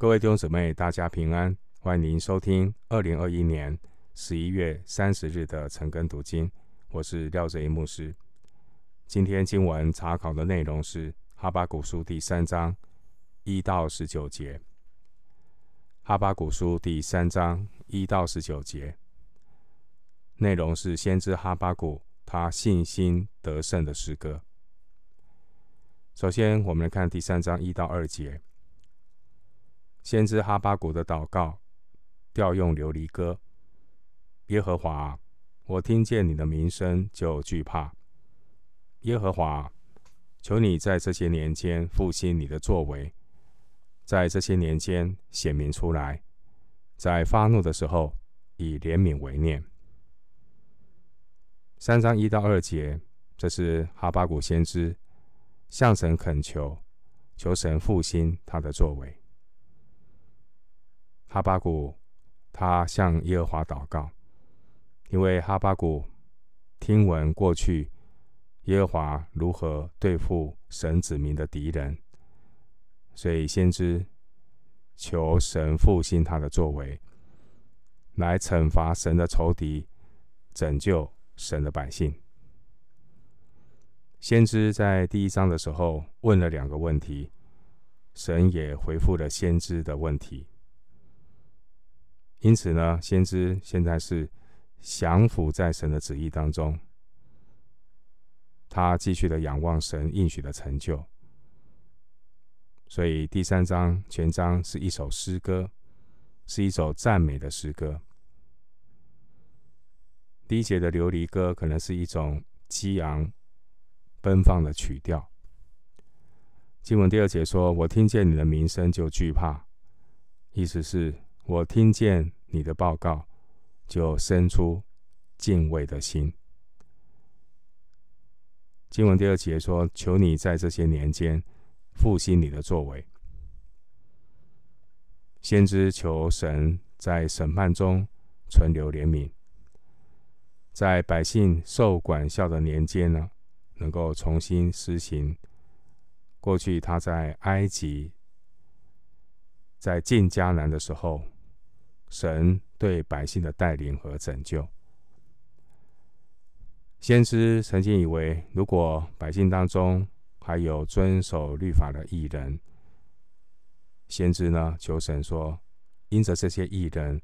各位弟兄姊妹，大家平安，欢迎您收听二零二一年十一月三十日的晨更读经。我是廖哲一牧师。今天经文查考的内容是哈巴古书第三章一到十九节。哈巴古书第三章一到十九节，内容是先知哈巴古他信心得胜的诗歌。首先，我们来看第三章一到二节。先知哈巴谷的祷告，调用琉璃歌。耶和华，我听见你的名声就惧怕。耶和华，求你在这些年间复兴你的作为，在这些年间显明出来，在发怒的时候以怜悯为念。三章一到二节，这是哈巴谷先知。向神恳求，求神复兴他的作为。哈巴谷他向耶和华祷告，因为哈巴谷听闻过去耶和华如何对付神子民的敌人，所以先知求神复兴他的作为，来惩罚神的仇敌，拯救神的百姓。先知在第一章的时候问了两个问题，神也回复了先知的问题。因此呢，先知现在是降服在神的旨意当中，他继续的仰望神应许的成就。所以第三章全章是一首诗歌，是一首赞美的诗歌。第一节的琉璃歌可能是一种激昂。奔放的曲调。经文第二节说：“我听见你的名声就惧怕。”意思是我听见你的报告，就生出敬畏的心。经文第二节说：“求你在这些年间复兴你的作为。”先知求神在审判中存留怜悯，在百姓受管教的年间呢，能够重新施行过去他在埃及、在进迦南的时候，神对百姓的带领和拯救。先知曾经以为，如果百姓当中还有遵守律法的义人，先知呢求神说，因着这些义人，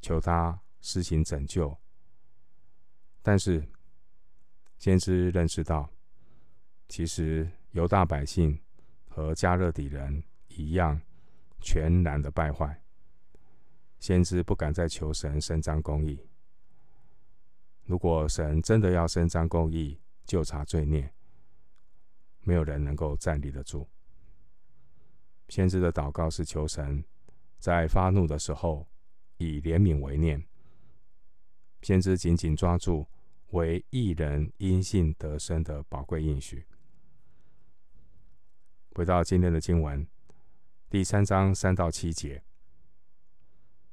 求他施行拯救。但是。先知认识到，其实犹大百姓和迦勒底人一样，全然的败坏。先知不敢再求神伸张公义。如果神真的要伸张公义，就查罪孽，没有人能够站立得住。先知的祷告是求神在发怒的时候以怜悯为念。先知紧紧抓住。为一人因信得生的宝贵应许。回到今天的经文，第三章三到七节，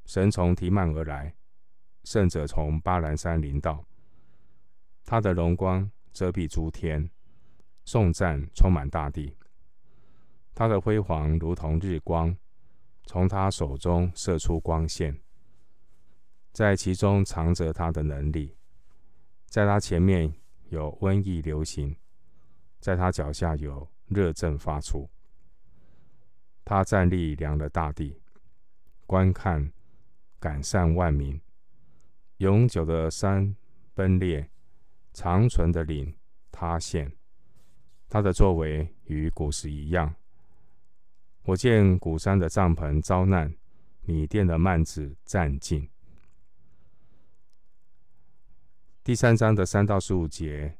神从提曼而来，圣者从巴兰山临到，他的荣光遮蔽诸天，颂赞充满大地。他的辉煌如同日光，从他手中射出光线，在其中藏着他的能力。在他前面有瘟疫流行，在他脚下有热症发出。他站立量了大地，观看赶散万民。永久的山崩裂，长存的岭塌陷。他的作为与古时一样。我见古山的帐篷遭难，米甸的幔子战尽。第三章的三到十五节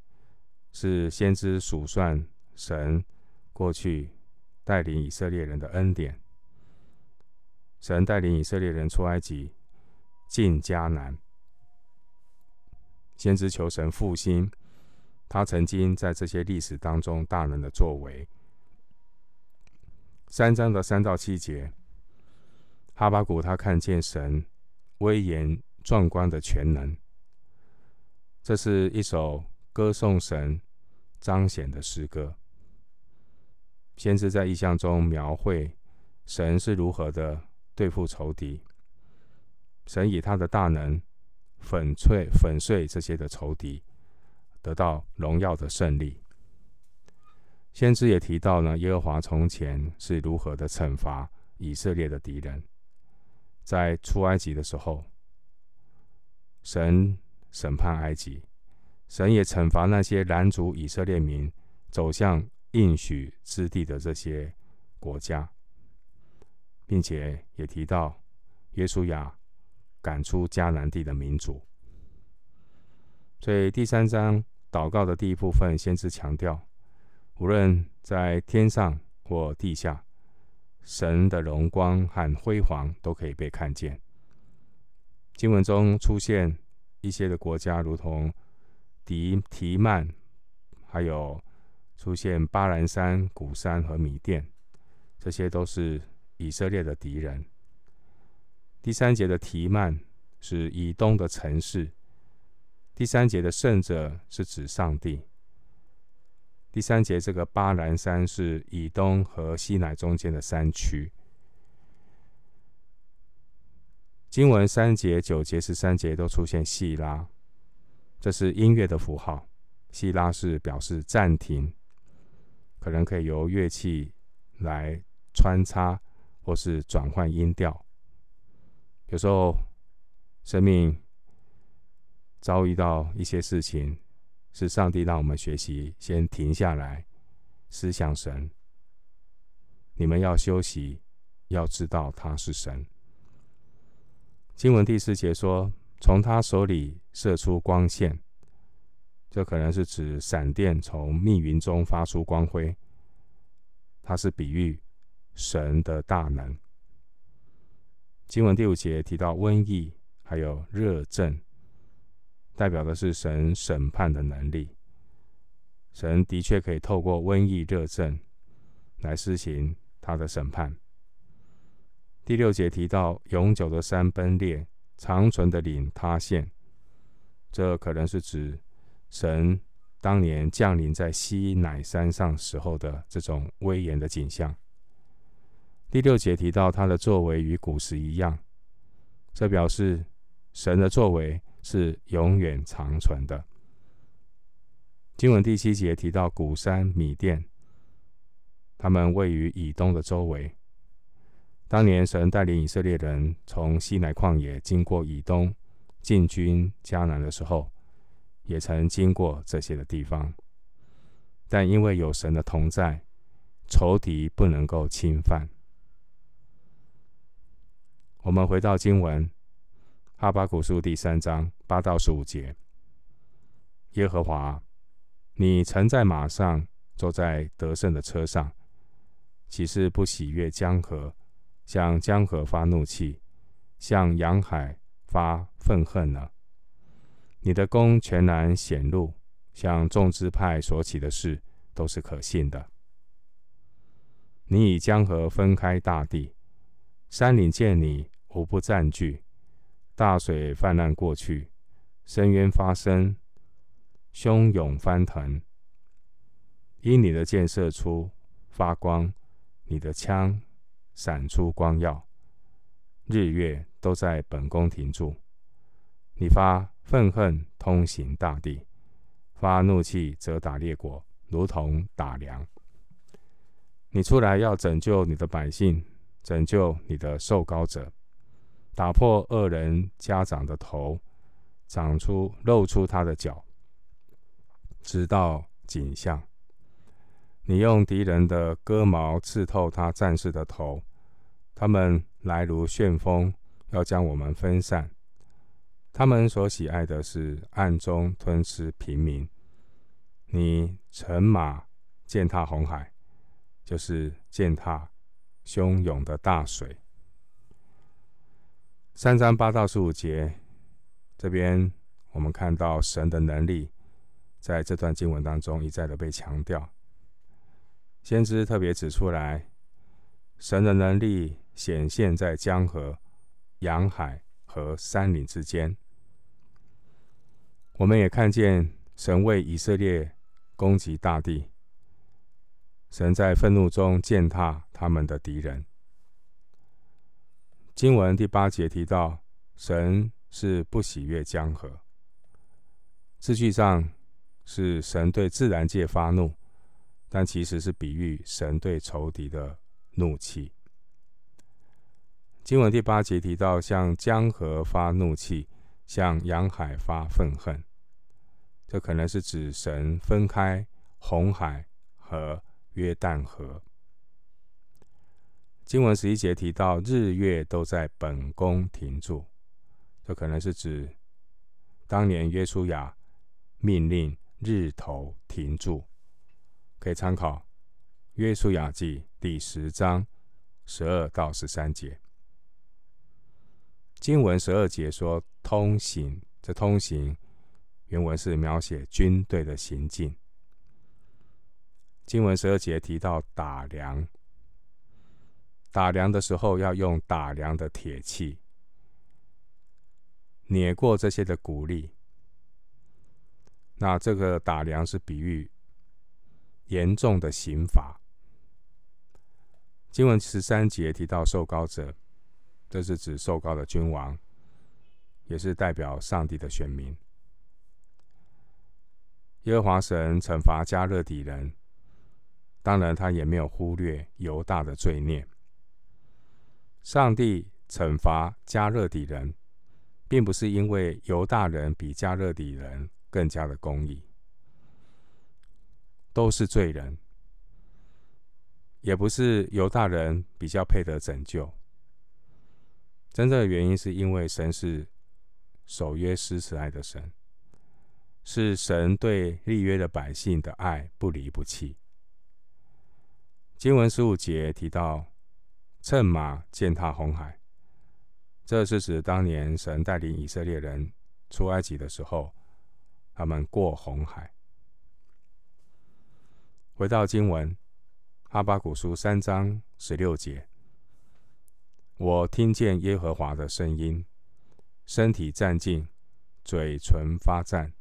是先知数算神过去带领以色列人的恩典。神带领以色列人出埃及，进迦南。先知求神复兴他曾经在这些历史当中大能的作为。三章的三到七节，哈巴谷他看见神威严壮观的全能。这是一首歌颂神彰显的诗歌。先知在意象中描绘神是如何的对付仇敌。神以他的大能粉碎粉碎这些的仇敌，得到荣耀的胜利。先知也提到呢，耶和华从前是如何的惩罚以色列的敌人。在出埃及的时候，神审判埃及，神也惩罚那些拦阻以色列民走向应许之地的这些国家，并且也提到耶稣亚。赶出迦南地的民族，所以第三章祷告的第一部分，先知强调，无论在天上或地下，神的荣光和辉煌都可以被看见。经文中出现一些的国家，如同迪提曼，还有出现巴兰山、古山和米甸，这些都是以色列的敌人。第三节的提曼是以东的城市，第三节的圣者是指上帝。第三节这个巴兰山是以东和西乃中间的山区。经文三节、九节、十三节都出现细拉，这是音乐的符号。细拉是表示暂停，可能可以由乐器来穿插或是转换音调。有时候，生命遭遇到一些事情，是上帝让我们学习先停下来思想神。你们要休息，要知道他是神。经文第四节说：“从他手里射出光线。”这可能是指闪电从密云中发出光辉。它是比喻神的大能。经文第五节提到瘟疫，还有热症，代表的是神审判的能力。神的确可以透过瘟疫、热症来施行他的审判。第六节提到永久的山崩裂，长存的岭塌陷，这可能是指神当年降临在西乃山上时候的这种威严的景象。第六节提到他的作为与古时一样，这表示神的作为是永远长存的。经文第七节提到古山米甸，他们位于以东的周围。当年神带领以色列人从西乃旷野经过以东进军迦南的时候，也曾经过这些的地方，但因为有神的同在，仇敌不能够侵犯。我们回到经文，《哈巴谷书》第三章八到十五节：耶和华，你曾在马上，坐在得胜的车上，岂是不喜悦江河，向江河发怒气，向洋海发愤恨呢？你的功全然显露，向众支派所起的事都是可信的。你以江河分开大地。山岭见你，无不占据；大水泛滥过去，深渊发生，汹涌翻腾。因你的箭射出发光，你的枪闪出光耀，日月都在本宫停住。你发愤恨，通行大地；发怒气，责打列国，如同打粮。你出来要拯救你的百姓。拯救你的受膏者，打破恶人家长的头，长出露出他的脚，直到景象。你用敌人的戈矛刺透他战士的头，他们来如旋风，要将我们分散。他们所喜爱的是暗中吞吃平民。你乘马践踏红海，就是践踏。汹涌的大水。三章八到十五节，这边我们看到神的能力，在这段经文当中一再的被强调。先知特别指出来，神的能力显现在江河、洋海和山岭之间。我们也看见神为以色列攻击大地。神在愤怒中践踏他们的敌人，经文第八节提到，神是不喜悦江河。字句上是神对自然界发怒，但其实是比喻神对仇敌的怒气。经文第八节提到，向江河发怒气，向洋海发愤恨，这可能是指神分开红海和约旦河。经文十一节提到日月都在本宫停住，这可能是指当年约书亚命令日头停住，可以参考约书亚记第十章十二到十三节。经文十二节说通行，这通行原文是描写军队的行进。经文十二节提到打粮。打量的时候要用打量的铁器，碾过这些的谷粒。那这个打量是比喻严重的刑罚。经文十三节提到受膏者，这是指受膏的君王，也是代表上帝的选民。耶和华神惩罚加勒底人，当然他也没有忽略犹大的罪孽。上帝惩罚迦勒底人，并不是因为犹大人比迦勒底人更加的公义，都是罪人，也不是犹大人比较配得拯救。真正的原因是因为神是守约施慈爱的神，是神对立约的百姓的爱不离不弃。经文十五节提到。乘马践踏红海，这是指当年神带领以色列人出埃及的时候，他们过红海。回到经文，哈巴古书三章十六节，我听见耶和华的声音，身体战兢，嘴唇发颤，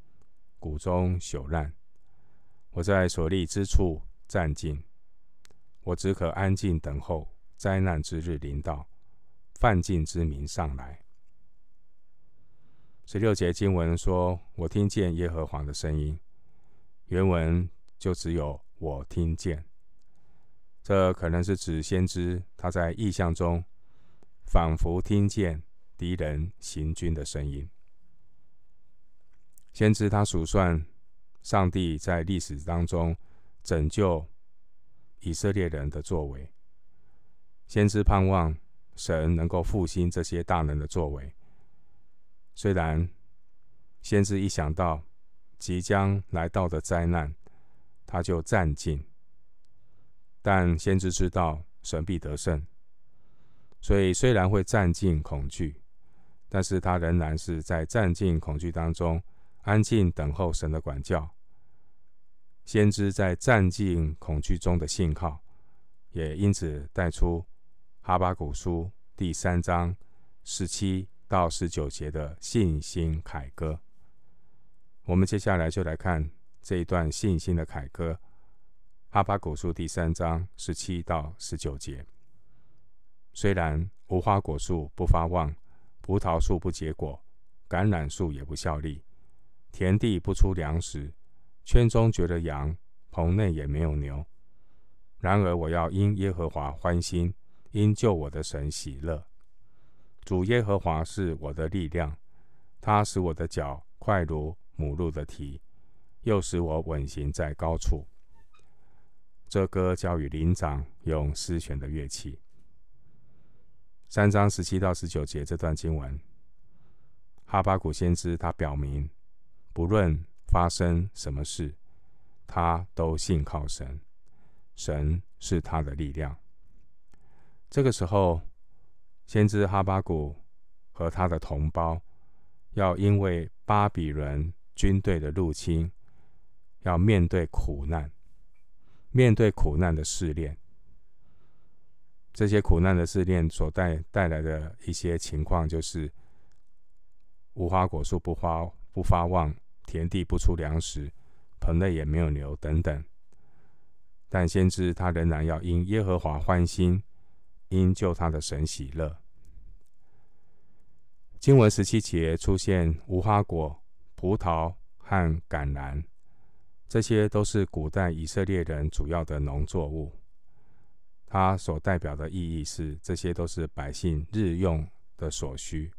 骨中朽烂。我在所立之处战兢，我只可安静等候。灾难之日临到，犯境之民上来。十六节经文说：“我听见耶和华的声音。”原文就只有“我听见”，这可能是指先知他在意象中仿佛听见敌人行军的声音。先知他数算上帝在历史当中拯救以色列人的作为。先知盼望神能够复兴这些大能的作为。虽然先知一想到即将来到的灾难，他就战尽，但先知知道神必得胜，所以虽然会战尽恐惧，但是他仍然是在战尽恐惧当中安静等候神的管教。先知在战尽恐惧中的信号，也因此带出。哈巴谷书第三章十七到十九节的信心凯歌，我们接下来就来看这一段信心的凯歌。哈巴谷书第三章十七到十九节：虽然无花果树不发旺，葡萄树不结果，橄榄树也不效力，田地不出粮食，圈中绝了羊，棚内也没有牛，然而我要因耶和华欢心。因救我的神喜乐，主耶和华是我的力量，他使我的脚快如母鹿的蹄，又使我稳行在高处。这歌交与灵长，用丝弦的乐器。三章十七到十九节这段经文，哈巴谷先知他表明，不论发生什么事，他都信靠神，神是他的力量。这个时候，先知哈巴谷和他的同胞要因为巴比伦军队的入侵，要面对苦难，面对苦难的试炼。这些苦难的试炼所带带来的一些情况，就是无花果树不发不发旺，田地不出粮食，棚内也没有牛等等。但先知他仍然要因耶和华欢心。因救他的神喜乐，经文十七节出现无花果、葡萄和橄榄，这些都是古代以色列人主要的农作物。它所代表的意义是，这些都是百姓日用的所需。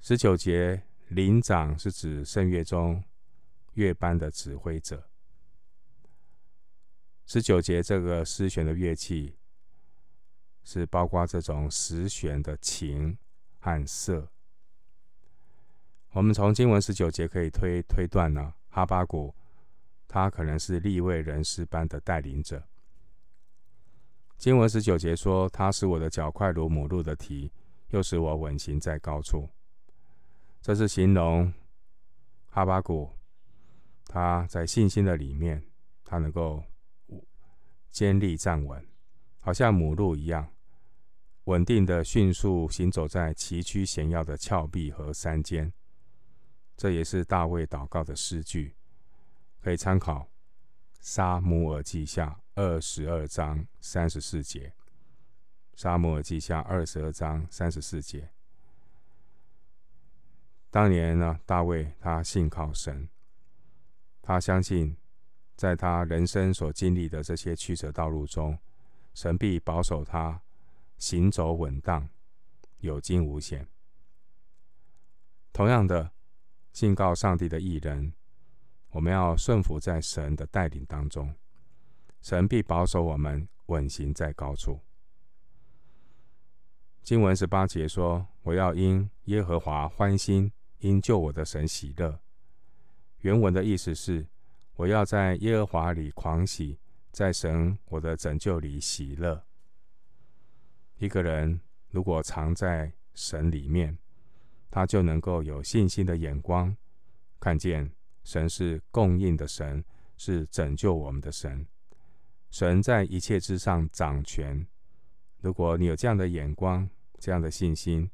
十九节，灵长是指圣乐中乐班的指挥者。十九节这个丝弦的乐器，是包括这种十弦的琴和瑟。我们从经文十九节可以推推断呢，哈巴谷。他可能是立位人士班的带领者。经文十九节说：“他使我的脚快如母鹿的蹄，又使我稳行在高处。”这是形容哈巴谷他在信心的里面，他能够坚立站稳，好像母鹿一样稳定的迅速行走在崎岖险要的峭壁和山间。这也是大卫祷告的诗句。可以参考《撒母耳记下》二十二章三十四节，《撒母耳记下》二十二章三十四节。当年呢，大卫他信靠神，他相信，在他人生所经历的这些曲折道路中，神必保守他行走稳当，有惊无险。同样的，信靠上帝的义人。我们要顺服在神的带领当中，神必保守我们稳行在高处。经文十八节说：“我要因耶和华欢心，因救我的神喜乐。”原文的意思是：我要在耶和华里狂喜，在神我的拯救里喜乐。一个人如果藏在神里面，他就能够有信心的眼光，看见。神是供应的神，是拯救我们的神。神在一切之上掌权。如果你有这样的眼光、这样的信心，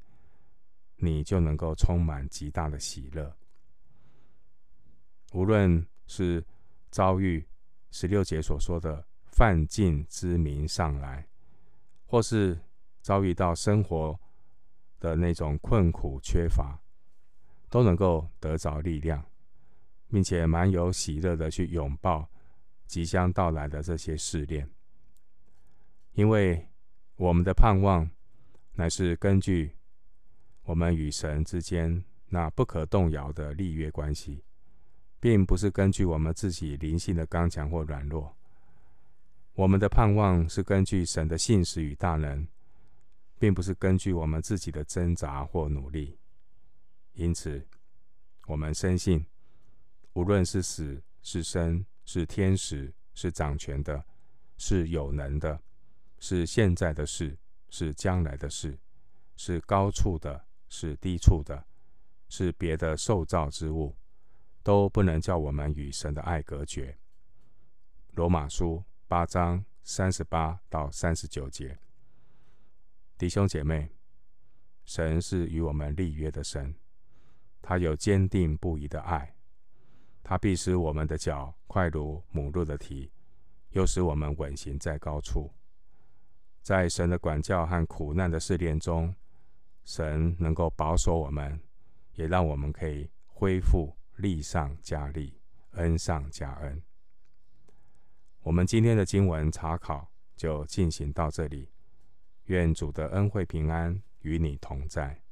你就能够充满极大的喜乐。无论是遭遇十六节所说的犯境之名上来，或是遭遇到生活的那种困苦缺乏，都能够得着力量。并且满有喜乐的去拥抱即将到来的这些试炼，因为我们的盼望乃是根据我们与神之间那不可动摇的立约关系，并不是根据我们自己灵性的刚强或软弱。我们的盼望是根据神的信实与大能，并不是根据我们自己的挣扎或努力。因此，我们深信。无论是死是生，是天使，是掌权的，是有能的，是现在的事，是将来的事，是高处的，是低处的，是别的受造之物，都不能叫我们与神的爱隔绝。罗马书八章三十八到三十九节，弟兄姐妹，神是与我们立约的神，他有坚定不移的爱。他必使我们的脚快如母鹿的蹄，又使我们稳行在高处。在神的管教和苦难的试炼中，神能够保守我们，也让我们可以恢复利上加利，恩上加恩。我们今天的经文查考就进行到这里。愿主的恩惠平安与你同在。